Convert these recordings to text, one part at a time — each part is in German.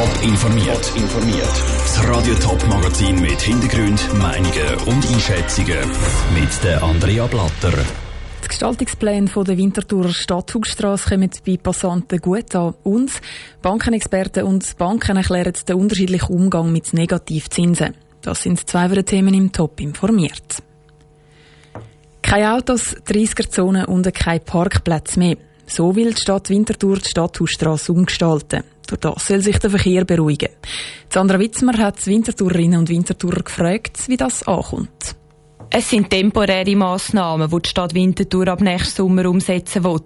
Top informiert. informiert. Das Radio Top Magazin mit Hintergrund, Meinungen und Einschätzungen mit der Andrea Blatter. Die Gestaltungspläne der Winterthurer Stadthausstrasse kommen bei Passanten gut an. Uns, Bankenexperten und Banken erklären den unterschiedlichen Umgang mit Negativzinsen. Das sind zwei der Themen im Top informiert. Keine Autos, 30er-Zonen und kein Parkplatz mehr. So will die Stadt Winterthur die Stadthausstrasse umgestalten. Durch das soll sich der Verkehr beruhigen. Sandra Witzmer hat Winterthurerinnen und Winterthurer gefragt, wie das ankommt. Es sind temporäre Massnahmen, die die Stadt Winterthur ab nächsten Sommer umsetzen will.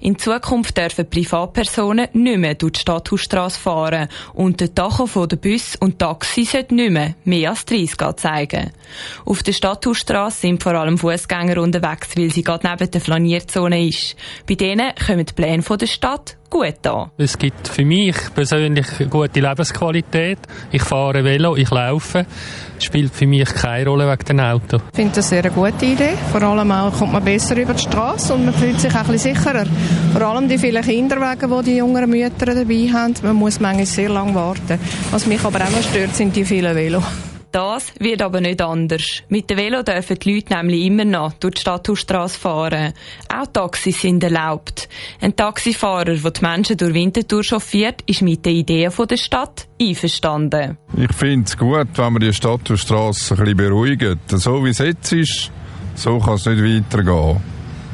In Zukunft dürfen Privatpersonen nicht mehr durch die Stadthausstrasse fahren und der Tacho von der Bus und Taxi sollte nicht mehr mehr als 30 zeigen. Auf der Stadthausstrasse sind vor allem Fußgänger unterwegs, weil sie gerade neben der Flanierzone ist. Bei denen kommen die Pläne der Stadt gut an. Es gibt für mich persönlich gute Lebensqualität. Ich fahre Velo, ich laufe. Es spielt für mich keine Rolle wegen dem Auto. Ich finde das sehr eine gute Idee. Vor allem auch kommt man besser über die Straße und man fühlt sich auch ein bisschen sicherer. Vor allem die vielen Kinderwagen, die die jüngeren Mütter dabei haben. Man muss manchmal sehr lange warten. Was mich aber auch noch stört, sind die vielen Velo. Das wird aber nicht anders. Mit dem Velo dürfen die Leute nämlich immer noch durch die Stadthausstrasse fahren. Auch Taxis sind erlaubt. Ein Taxifahrer, der die Menschen durch Winterthur chauffiert, ist mit den Ideen der Stadt einverstanden. Ich finde es gut, wenn man die Stadthausstrasse ein bisschen beruhigt. So wie es jetzt ist, so kann es nicht weitergehen.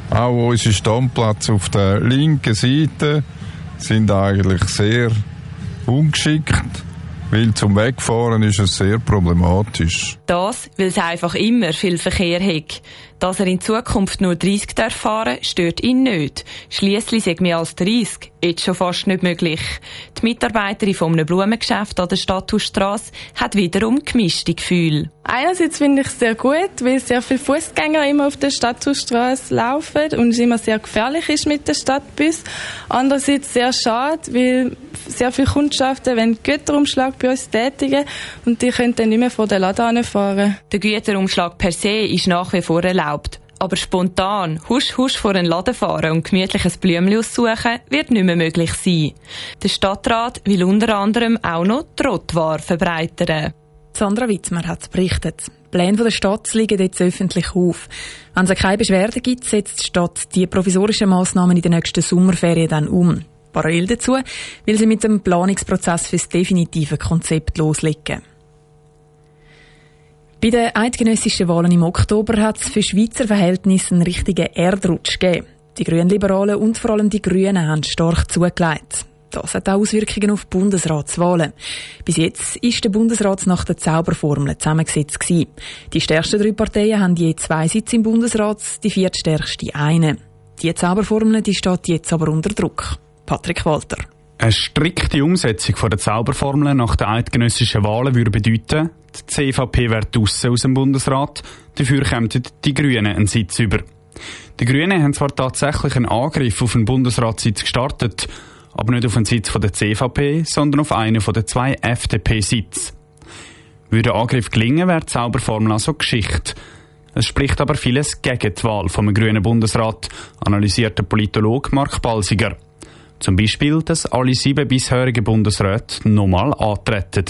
Auch unsere Standplätze auf der linken Seite sind eigentlich sehr ungeschickt weil zum Wegfahren ist es sehr problematisch. Das, weil es einfach immer viel Verkehr hat. Dass er in Zukunft nur 30 darf fahren stört ihn nicht. Schliesslich sind mehr als 30 jetzt schon fast nicht möglich. Die Mitarbeiterin von einem Blumengeschäft an der Stadthausstrasse hat wiederum gemischte Gefühle. Einerseits finde ich es sehr gut, weil sehr viele Fußgänger immer auf der Stadthausstrasse laufen und es immer sehr gefährlich ist mit der Stadtbus. Andererseits sehr schade, weil sehr viele Kundschaften wollen Güterumschlag bei uns tätigen und die können dann nicht mehr vor der Laden fahren. Der Güterumschlag per se ist nach wie vor erlaubt. Aber spontan husch husch vor einen Laden fahren und gemütliches Blümchen aussuchen wird nicht mehr möglich sein. Der Stadtrat will unter anderem auch noch Trottwar verbreitern. Sandra Witzmer hat berichtet. Die Pläne der Stadt liegen jetzt öffentlich auf. Wenn es keine Beschwerden gibt, setzt die Stadt die provisorischen Massnahmen in den nächsten Sommerferien dann um. Parallel dazu will sie mit dem Planungsprozess für das definitive Konzept loslegen. Bei den eidgenössischen Wahlen im Oktober hat es für Schweizer Verhältnisse einen richtigen Erdrutsch gegeben. Die Grünliberalen und vor allem die Grünen haben stark zugelegt. Das hat auch Auswirkungen auf die Bundesratswahlen. Bis jetzt ist der Bundesrat nach der Zauberformel zusammengesetzt gewesen. Die stärksten drei Parteien haben je zwei Sitze im Bundesrat, die viertstärkste eine. Die Zauberformel die steht jetzt aber unter Druck. Patrick Walter. Eine strikte Umsetzung der Zauberformel nach den eidgenössischen Wahlen würde bedeuten, die CVP wäre draussen aus dem Bundesrat, dafür kämen die Grünen einen Sitz über. Die Grünen haben zwar tatsächlich einen Angriff auf den Bundesratssitz gestartet, aber nicht auf den Sitz der CVP, sondern auf einen den zwei FDP-Sitz. Würde der Angriff gelingen, wäre die Zauberformel also Geschichte. Es spricht aber vieles gegen die Wahl vom grünen Bundesrat, analysiert der Politologe Mark Balsiger. Zum Beispiel, dass alle sieben bisherigen Bundesräte nochmal antreten.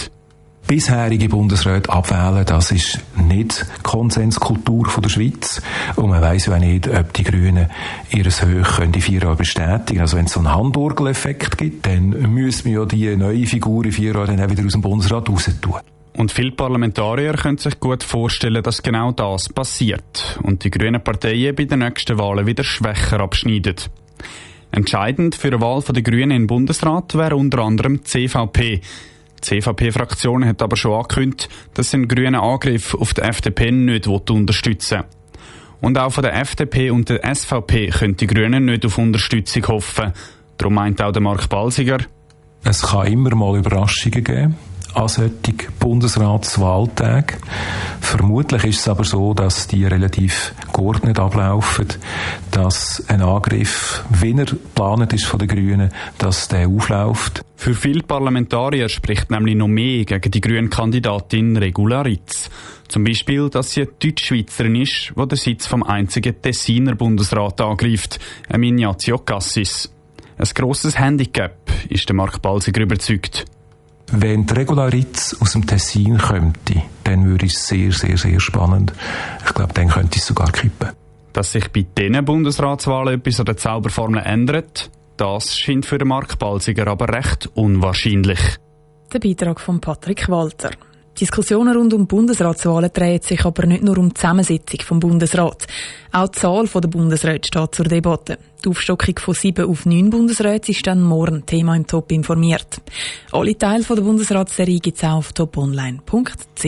Bisherige Bundesräte abwählen, das ist nicht Konsenskultur von der Schweiz. Und man weiß ja auch nicht, ob die Grünen ihres Höch in vier Jahren bestätigen. Also wenn es so einen Handorgeleffekt gibt, dann müssen wir ja die neue Figur in vier Jahren dann auch wieder aus dem Bundesrat raus tun. Und viele Parlamentarier können sich gut vorstellen, dass genau das passiert und die grünen Parteien bei den nächsten Wahlen wieder schwächer abschneiden. Entscheidend für die Wahl der Grünen im Bundesrat wäre unter anderem die CVP. Die CVP-Fraktion hat aber schon angekündigt, dass sie einen grünen Angriff auf die FDP nicht unterstützen will. Und auch von der FDP und der SVP können die Grünen nicht auf Unterstützung hoffen. Darum meint auch der Mark Balsiger, es kann immer mal Überraschungen geben an solchen Bundesratswahltagen. Vermutlich ist es aber so, dass die relativ geordnet ablaufen, dass ein Angriff, wenn er geplant ist von den Grünen, dass der aufläuft. Für viele Parlamentarier spricht nämlich noch mehr gegen die grüne Kandidatin Regularitz. Zum Beispiel, dass sie eine Deutschschweizerin ist, die den Sitz vom einzigen Tessiner Bundesrat angreift, Ignazio Cassis. Ein grosses Handicap, ist der Mark Balsiger überzeugt. Wenn die Regularitz aus dem Tessin könnte, dann würde es sehr, sehr, sehr spannend. Ich glaube, dann könnte es sogar kippen. Dass sich bei diesen Bundesratswahlen etwas an der Zauberformel ändert, das scheint für den Mark Balsiger aber recht unwahrscheinlich. Der Beitrag von Patrick Walter. Diskussionen rund um Bundesratswahlen drehen sich aber nicht nur um die Zusammensetzung vom Bundesrat. Auch die Zahl der Bundesräte steht zur Debatte. Die Aufstockung von sieben auf neun Bundesräte ist dann morgen Thema im Top informiert. Alle Teile der Bundesratsserie gibt es auch auf toponline.ch.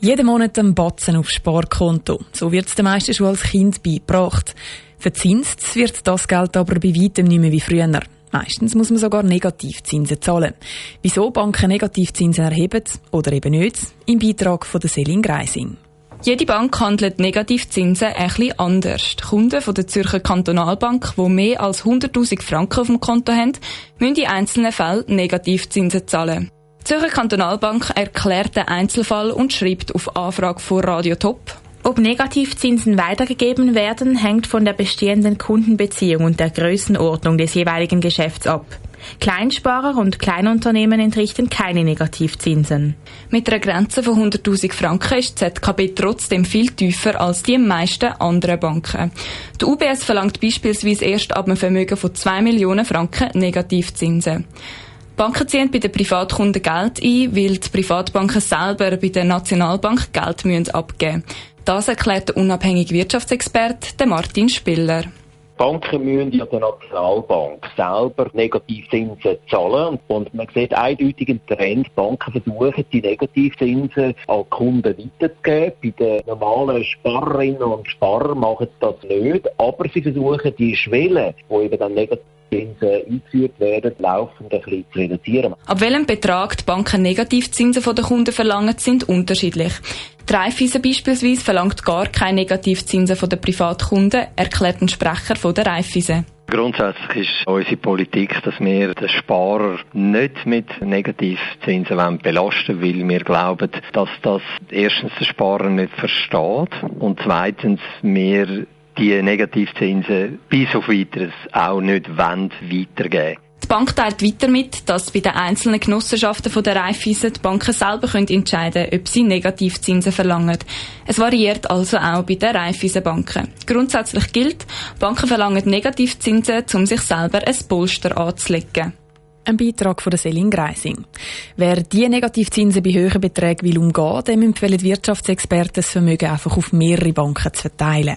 Jeden Monat ein Batzen aufs Sparkonto. So wird es den meisten schon als Kind beigebracht. Verzinst wird das Geld aber bei weitem nicht mehr wie früher. Meistens muss man sogar Negativzinsen zahlen. Wieso Banken Negativzinsen erheben oder eben nicht, im Beitrag von der Selin Greising. Jede Bank handelt Negativzinsen etwas anders. Die Kunden von der Zürcher Kantonalbank, die mehr als 100.000 Franken auf dem Konto haben, müssen in einzelnen Fällen Negativzinsen zahlen. Die Zürcher Kantonalbank erklärt den Einzelfall und schreibt auf Anfrage von Radio Top. Ob Negativzinsen weitergegeben werden, hängt von der bestehenden Kundenbeziehung und der Größenordnung des jeweiligen Geschäfts ab. Kleinsparer und Kleinunternehmen entrichten keine Negativzinsen. Mit einer Grenze von 100.000 Franken ist die ZKB trotzdem viel tiefer als die meisten anderen Banken. Die UBS verlangt beispielsweise erst ab einem Vermögen von 2 Millionen Franken Negativzinsen. Banken ziehen bei den Privatkunden Geld ein, weil die Privatbanken selber bei der Nationalbank Geld abgeben müssen. Das erklärt der unabhängige Wirtschaftsexperte Martin Spiller. Banken müssen ja der Nationalbank selber Negativzinsen zahlen. Und man sieht eindeutig einen Trend. Banken versuchen, die Negativzinsen an Kunden weiterzugeben. Bei den normalen Sparerinnen und Sparern machen sie das nicht. Aber sie versuchen, die Schwelle, wo eben dann negativ Zinsen eingeführt werden, laufend ein bisschen zu reduzieren. Ab welchem Betrag die Banken Negativzinsen von den Kunden verlangen, sind unterschiedlich. Die Raiffeisen beispielsweise verlangt gar keine Negativzinsen von den Privatkunden, erklärt ein Sprecher von der Raiffeisen. Grundsätzlich ist unsere Politik, dass wir den Sparer nicht mit Negativzinsen belasten wollen, weil wir glauben, dass das erstens der Sparer nicht versteht und zweitens wir die Negativzinsen bis auf weiteres auch nicht weitergeben die Bank teilt weiter mit, dass bei den einzelnen Genossenschaften von der Raiffeisen die Banken selber können entscheiden ob sie Negativzinsen verlangen. Es variiert also auch bei den Raiffeisenbanken. Grundsätzlich gilt, Banken verlangen Negativzinsen, um sich selber ein Polster anzulegen. Ein Beitrag von der Selin Greising. Wer diese Negativzinsen bei höheren Beträgen will umgehen, dem empfehlen Wirtschaftsexperten, das Vermögen einfach auf mehrere Banken zu verteilen.